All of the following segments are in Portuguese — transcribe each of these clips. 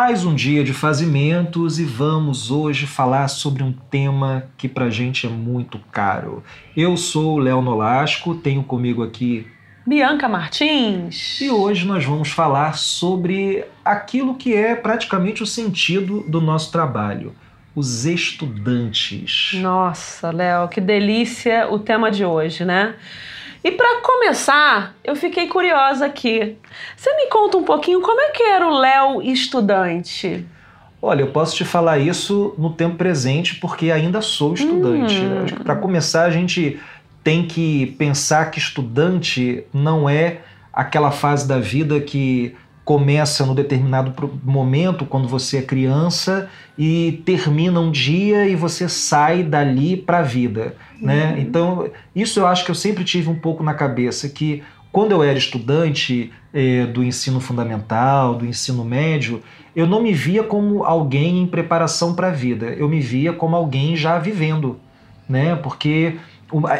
mais um dia de fazimentos e vamos hoje falar sobre um tema que pra gente é muito caro. Eu sou o Léo Nolasco, tenho comigo aqui Bianca Martins. E hoje nós vamos falar sobre aquilo que é praticamente o sentido do nosso trabalho. Os estudantes. Nossa, Léo, que delícia o tema de hoje, né? E para começar, eu fiquei curiosa aqui. Você me conta um pouquinho como é que era o Léo estudante? Olha, eu posso te falar isso no tempo presente porque ainda sou estudante. Hum. Né? Para começar, a gente tem que pensar que estudante não é aquela fase da vida que começa no determinado momento, quando você é criança, e termina um dia e você sai dali para a vida. Né? Uhum. Então, isso eu acho que eu sempre tive um pouco na cabeça, que quando eu era estudante eh, do ensino fundamental, do ensino médio, eu não me via como alguém em preparação para a vida, eu me via como alguém já vivendo. Né? Porque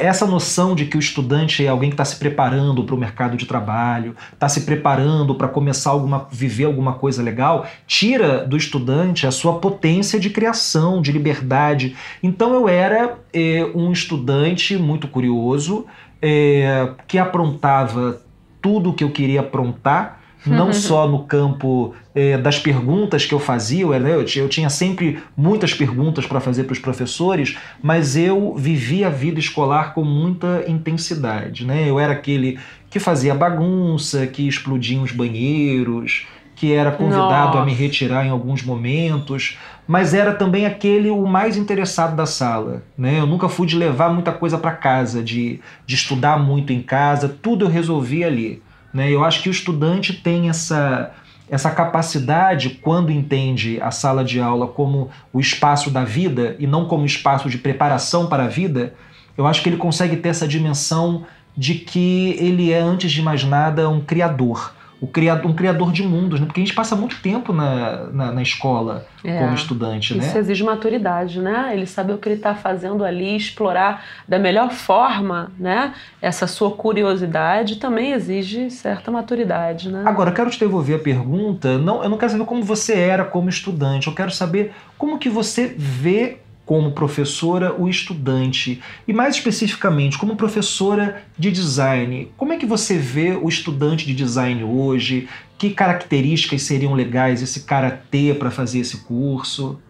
essa noção de que o estudante é alguém que está se preparando para o mercado de trabalho, está se preparando para começar alguma, viver alguma coisa legal, tira do estudante a sua potência de criação, de liberdade. Então eu era é, um estudante muito curioso, é, que aprontava tudo o que eu queria aprontar, não só no campo é, das perguntas que eu fazia, eu, eu, eu tinha sempre muitas perguntas para fazer para os professores, mas eu vivia a vida escolar com muita intensidade. Né? Eu era aquele que fazia bagunça, que explodia os banheiros, que era convidado Nossa. a me retirar em alguns momentos, mas era também aquele o mais interessado da sala. Né? Eu nunca fui de levar muita coisa para casa, de, de estudar muito em casa, tudo eu resolvia ali. Né? Eu acho que o estudante tem essa, essa capacidade, quando entende a sala de aula como o espaço da vida e não como espaço de preparação para a vida, eu acho que ele consegue ter essa dimensão de que ele é, antes de mais nada, um criador. O criador, um criador de mundos, né? porque a gente passa muito tempo na, na, na escola É. como estudante. Isso né? exige maturidade, né? Ele saber o que ele está fazendo ali, explorar da melhor forma, né? Essa sua curiosidade também exige certa maturidade, né? Agora, eu quero te devolver a pergunta. Não, eu não quero saber como você era como estudante. Eu quero saber como que você vê como professora o estudante e mais especificamente como professora de design. Como é que você vê o estudante de design hoje? Que características seriam legais esse cara ter para fazer esse curso?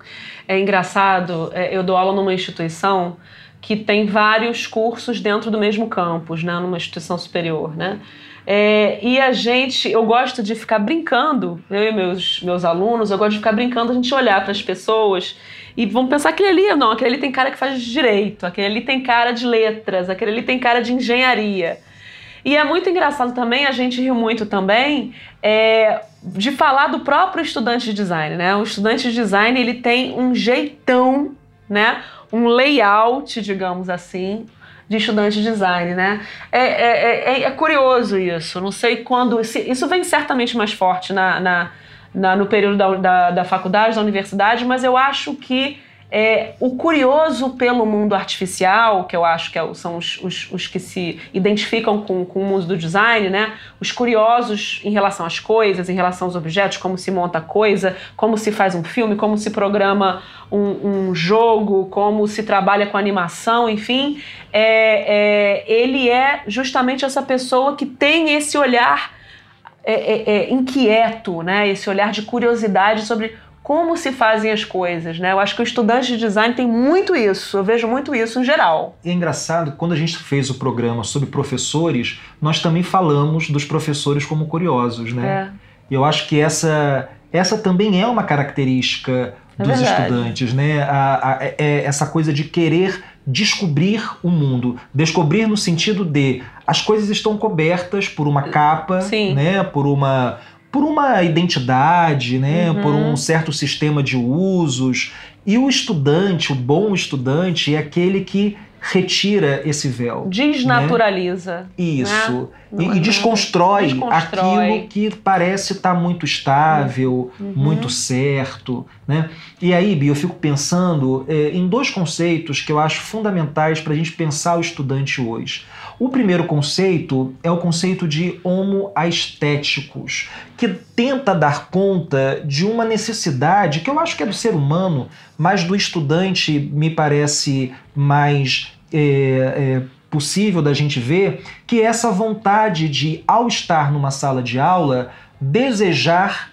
É engraçado, é, eu dou aula numa instituição que tem vários cursos dentro do mesmo campus, né? Numa instituição superior, né? É, e a gente, eu gosto de ficar brincando, eu e meus, meus alunos, eu gosto de ficar brincando, a gente olhar para as pessoas e vamos pensar aquele ali, não, aquele ali tem cara que faz direito, aquele ali tem cara de letras, aquele ali tem cara de engenharia. E é muito engraçado também, a gente riu muito também, é, de falar do próprio estudante de design, né? O estudante de design, ele tem um jeitão, né? Um layout, digamos assim, de estudante de design, né? É, é, é, é curioso isso, não sei quando... isso vem certamente mais forte na, na, na- no período da, da, da faculdade, da universidade, mas eu acho que é, o curioso pelo mundo artificial, que eu acho que é são os, os, os que se identificam com, com o mundo do design, né? Os curiosos em relação às coisas, em relação aos objetos, como se monta coisa, como se faz um filme, como se programa um, um jogo, como se trabalha com animação, enfim. É, é, ele é justamente essa pessoa que tem esse olhar é, é, é, inquieto, né? Esse olhar de curiosidade sobre como se fazem as coisas, né? Eu acho que o estudante de design tem muito isso, eu vejo muito isso em geral. E é engraçado, quando a gente fez o programa sobre professores, nós também falamos dos professores como curiosos, né? É. E eu acho que essa, essa também é uma característica É dos verdade. estudantes, né? A, a- é essa coisa de querer descobrir o mundo. Descobrir no sentido de as coisas estão cobertas por uma capa, Sim. né? Por uma por uma identidade, né? Uhum. Por um certo sistema de usos. E o estudante, o bom estudante, é aquele que retira esse véu. Desnaturaliza. Isso. Não E, é e desconstrói, Desconstrói. aquilo que parece estar muito estável, Uhum. muito certo. Né? E aí, Bia, eu fico pensando é, em dois conceitos que eu acho fundamentais para a gente pensar o estudante hoje. O primeiro conceito é o conceito de homo aestéticos, que tenta dar conta de uma necessidade que eu acho que é do ser humano, mas do estudante me parece mais é, é, possível da gente ver, que é essa vontade de, ao estar numa sala de aula, desejar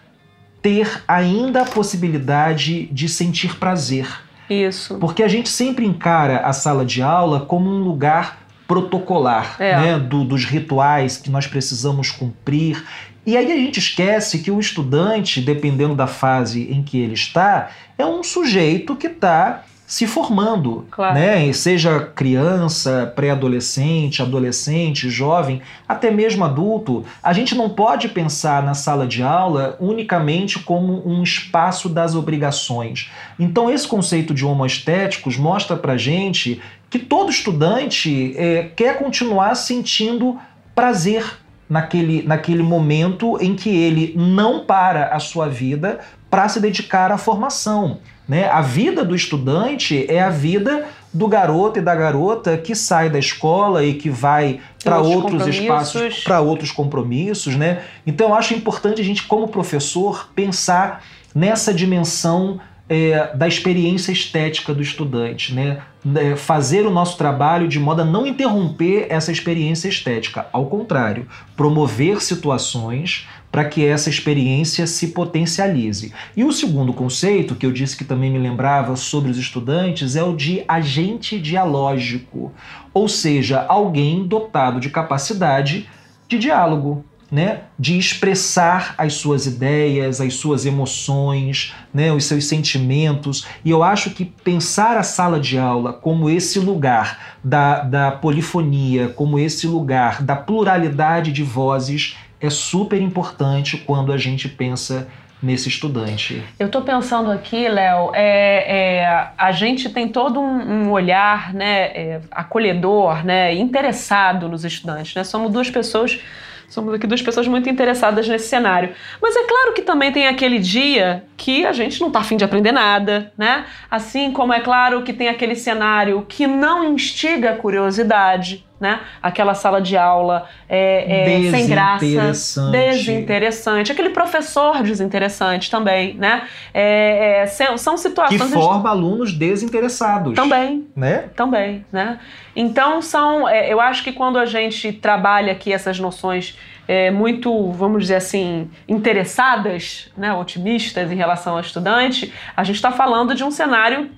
ter ainda a possibilidade de sentir prazer. Isso. Porque a gente sempre encara a sala de aula como um lugar protocolar, é. né, do, dos rituais que nós precisamos cumprir. E aí a gente esquece que o estudante, dependendo da fase em que ele está, é um sujeito que está se formando, claro. né? Seja criança, pré-adolescente, adolescente, jovem, até mesmo adulto. A gente não pode pensar na sala de aula unicamente como um espaço das obrigações. Então, esse conceito de homoestéticos mostra pra gente que todo estudante é, quer continuar sentindo prazer naquele, naquele momento em que ele não para a sua vida para se dedicar à formação. Né? A vida do estudante é a vida do garoto e da garota que sai da escola e que vai para outros espaços, para outros compromissos, né? Então eu acho importante a gente, como professor, pensar nessa dimensão é, da experiência estética do estudante, né? É, fazer o nosso trabalho de modo a não interromper essa experiência estética, ao contrário, promover situações para que essa experiência se potencialize. E o segundo conceito, que eu disse que também me lembrava sobre os estudantes, é o de agente dialógico, ou seja, alguém dotado de capacidade de diálogo, né, de expressar as suas ideias, as suas emoções, né, os seus sentimentos. E eu acho que pensar a sala de aula como esse lugar da, da polifonia, como esse lugar da pluralidade de vozes, é super importante quando a gente pensa nesse estudante. Eu estou pensando aqui, Léo, é, é, a gente tem todo um, um olhar né, é, acolhedor, né, interessado nos estudantes. Né? Somos duas pessoas Somos aqui duas pessoas muito interessadas nesse cenário. Mas é claro que também tem aquele dia que a gente não está afim de aprender nada, né? Assim como é claro que tem aquele cenário que não instiga a curiosidade, né? Aquela sala de aula é, é, sem graça, desinteressante, aquele professor desinteressante também, né? É, é são situações que forma alunos desinteressados, também, né? Também, né? Então são, é, eu acho que quando a gente trabalha aqui essas noções é, muito, vamos dizer assim, interessadas, né, otimistas em relação ao estudante, a gente está falando de um cenário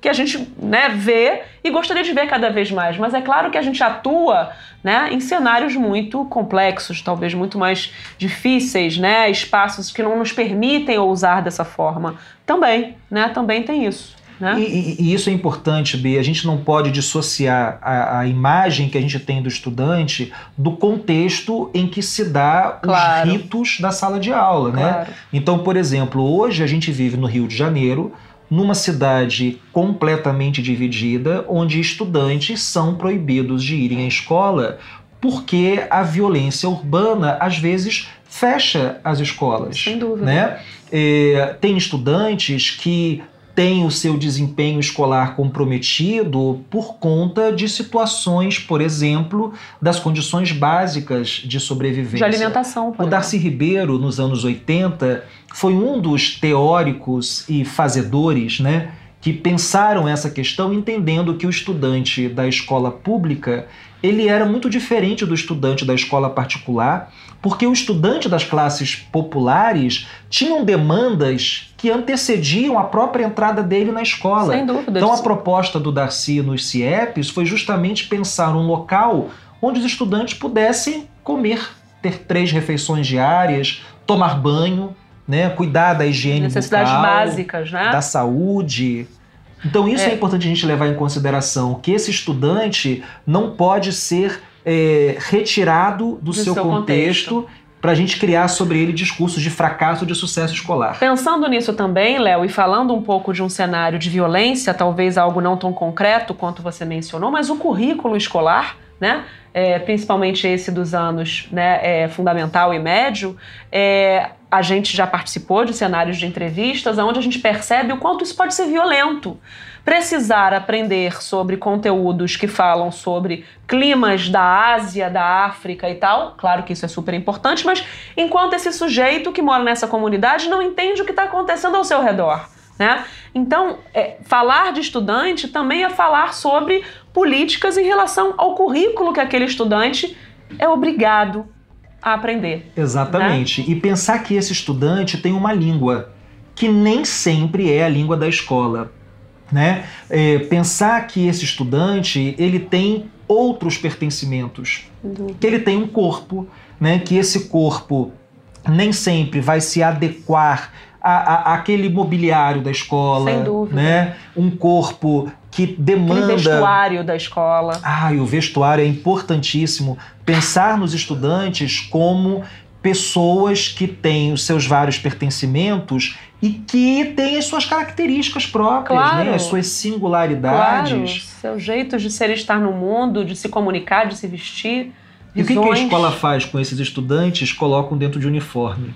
que a gente né, vê e gostaria de ver cada vez mais. Mas é claro que a gente atua né, em cenários muito complexos, talvez muito mais difíceis, né, espaços que não nos permitem ousar dessa forma. Também, né, também tem isso. Né? E, e, e, isso é importante, Bia. A gente não pode dissociar a, a, imagem que a gente tem do estudante do contexto em que se dá claro. os ritos da sala de aula. Né? Claro. Né? Então, por exemplo, hoje a gente vive no Rio de Janeiro numa cidade completamente dividida, onde estudantes são proibidos de irem à escola porque a violência urbana às vezes fecha as escolas. Sem dúvida. Né? É, tem estudantes que têm o seu desempenho escolar comprometido por conta de situações, por exemplo, das condições básicas de sobrevivência. De alimentação. O Darcy Ribeiro, nos anos 80, foi um dos teóricos e fazedores, né, que pensaram essa questão entendendo que o estudante da escola pública ele era muito diferente do estudante da escola particular, porque o estudante das classes populares tinham demandas que antecediam a própria entrada dele na escola. Sem dúvida. Então a proposta do Darcy nos CIEPs foi justamente pensar um local onde os estudantes pudessem comer, ter três refeições diárias, tomar banho, né, cuidar da higiene necessidades bucal, básicas, né? da saúde. Então isso é. é. importante a gente levar em consideração que esse estudante não pode ser é, retirado do, do seu, seu, contexto, contexto para a gente criar sobre ele discursos de fracasso de sucesso escolar. Pensando nisso também, Léo, e falando um pouco de um cenário de violência, talvez algo não tão concreto quanto você mencionou, mas o currículo escolar né? É, principalmente esse dos anos né, é, fundamental e médio, é, a gente já participou de cenários de entrevistas onde a gente percebe o quanto isso pode ser violento. Precisar aprender sobre conteúdos que falam sobre climas da Ásia, da África e tal, claro que isso é super importante, mas enquanto esse sujeito que mora nessa comunidade não entende o que está acontecendo ao seu redor. Né? Então, é, falar de estudante também é falar sobre políticas em relação ao currículo que aquele estudante é obrigado a aprender. Exatamente. Né? E pensar que esse estudante tem uma língua que nem sempre é a língua da escola. Né? É, pensar que esse estudante ele tem outros pertencimentos, uhum. que ele tem um corpo, né? que esse corpo nem sempre vai se adequar a, a, aquele mobiliário da escola, Sem dúvida. né? Um corpo que demanda. Aquele vestuário da escola. Ah, e o vestuário é importantíssimo. Pensar nos estudantes como pessoas que têm os seus vários pertencimentos e que têm as suas características próprias, né? claro. né? as suas singularidades. Claro, seus jeitos de ser estar no mundo, de se comunicar, de se vestir. E o que, a escola faz com esses estudantes? Colocam dentro de uniforme.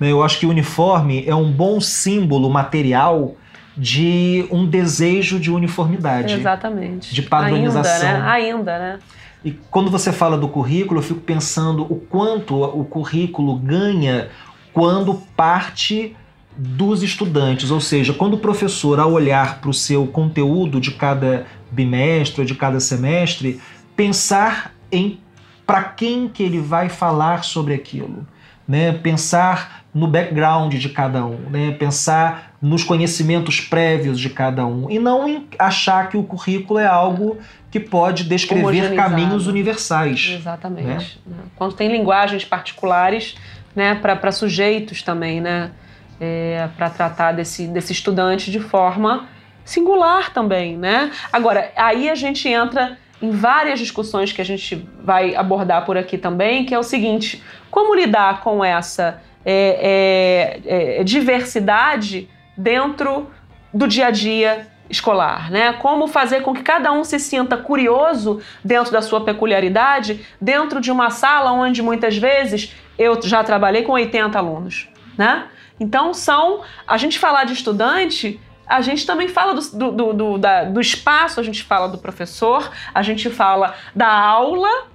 Eu acho que o uniforme é um bom símbolo material de um desejo de uniformidade. Exatamente. De padronização. Ainda, né? Ainda, né? E quando você fala do currículo, eu fico pensando o quanto o currículo ganha quando parte dos estudantes, ou seja, quando o professor, ao olhar para o seu conteúdo de cada bimestre ou de cada semestre, pensar em para quem que ele vai falar sobre aquilo, né? Pensar no background de cada um, né? pensar nos conhecimentos prévios de cada um e não achar que o currículo é algo que pode descrever caminhos universais. Exatamente. Né? né? Quando tem linguagens particulares né, para sujeitos também, né? É, para tratar desse, desse estudante de forma singular também, né? Agora, aí a gente entra em várias discussões que a gente vai abordar por aqui também, que é o seguinte: como lidar com essa é, é, é, diversidade dentro do dia a dia escolar, né? Como fazer com que cada um se sinta curioso dentro da sua peculiaridade, dentro de uma sala onde muitas vezes eu já trabalhei com 80 alunos, né? Então são a gente falar de estudante a gente também fala do, do, do, da, do espaço, a gente fala do professor, a gente fala da aula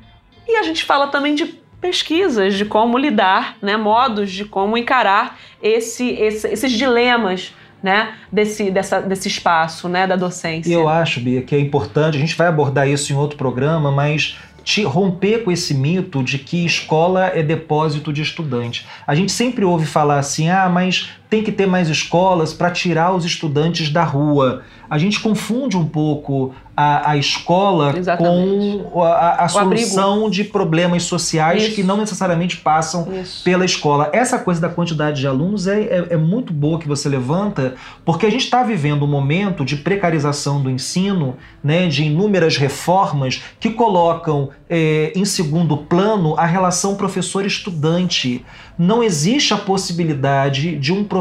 e a gente fala também de pesquisas de como lidar, né, modos de como encarar esse, esse, esses dilemas né, desse, dessa, desse espaço né, da docência. E eu acho, Bia, que é importante, a gente vai abordar isso em outro programa, mas te romper com esse mito de que escola é depósito de estudante. A gente sempre ouve falar assim: ah, mas tem que ter mais escolas para tirar os estudantes da rua. A gente confunde um pouco a, a escola Exatamente. com a, a solução abrigo. de problemas sociais Isso. que não necessariamente passam Isso. pela escola. Essa coisa da quantidade de alunos é, é, é muito boa que você levanta, porque a gente está vivendo um momento de precarização do ensino, né, de inúmeras reformas que colocam é, em segundo plano a relação professor-estudante. Não existe a possibilidade de um professor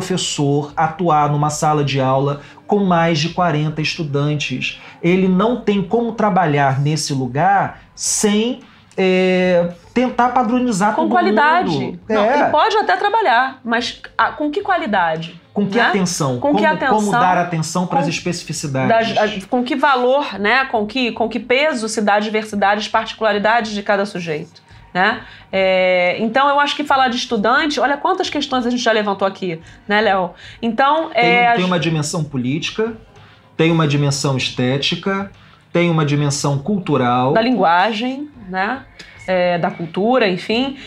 atuar numa sala de aula com mais de 40 estudantes. Ele não tem como trabalhar nesse lugar sem é, tentar padronizar com qualidade. Não, é. Ele pode até trabalhar, mas a, com que qualidade? Com que né? atenção? Com como, que atenção? Como dar atenção para as especificidades? Da, com que valor, né? Com que, com que peso se dá a diversidade, as particularidades de cada sujeito? Né? É, então eu acho que falar de estudante, olha quantas questões a gente já levantou aqui, né, Léo? Então tem, é, tem uma dimensão política, tem uma dimensão estética, tem uma dimensão cultural, da linguagem, né? É, da cultura, enfim.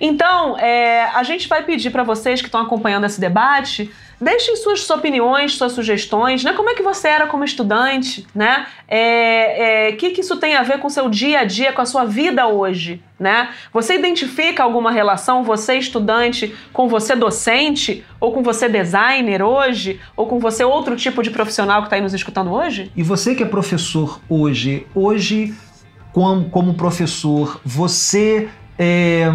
Então é, a gente vai pedir para vocês que estão acompanhando esse debate Deixem suas opiniões, suas sugestões, né? Como é que você era como estudante, né? O é, é, que, que isso tem a ver com o seu dia a dia, com a sua vida hoje, né? Você identifica alguma relação, você estudante, com você docente, ou com você designer hoje, ou com você outro tipo de profissional que está aí nos escutando hoje? E você que é professor hoje, hoje como, como professor, você é,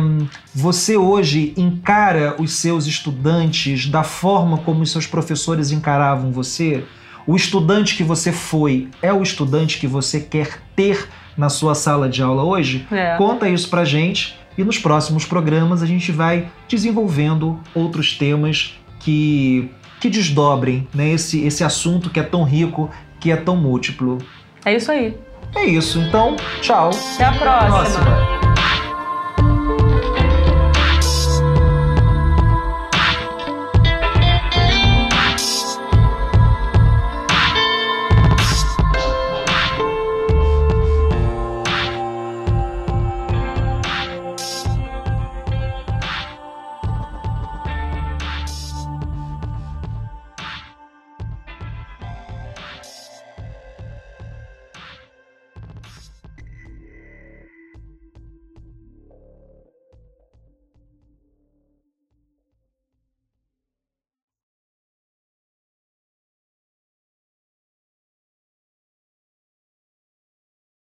você hoje encara os seus estudantes da forma como os seus professores encaravam você? O estudante que você foi é o estudante que você quer ter na sua sala de aula hoje? É. Conta isso pra gente e nos próximos programas a gente vai desenvolvendo outros temas que, que desdobrem né, esse, esse assunto que é tão rico, que é tão múltiplo. É isso aí. É isso, então, tchau. Até a próxima. próxima.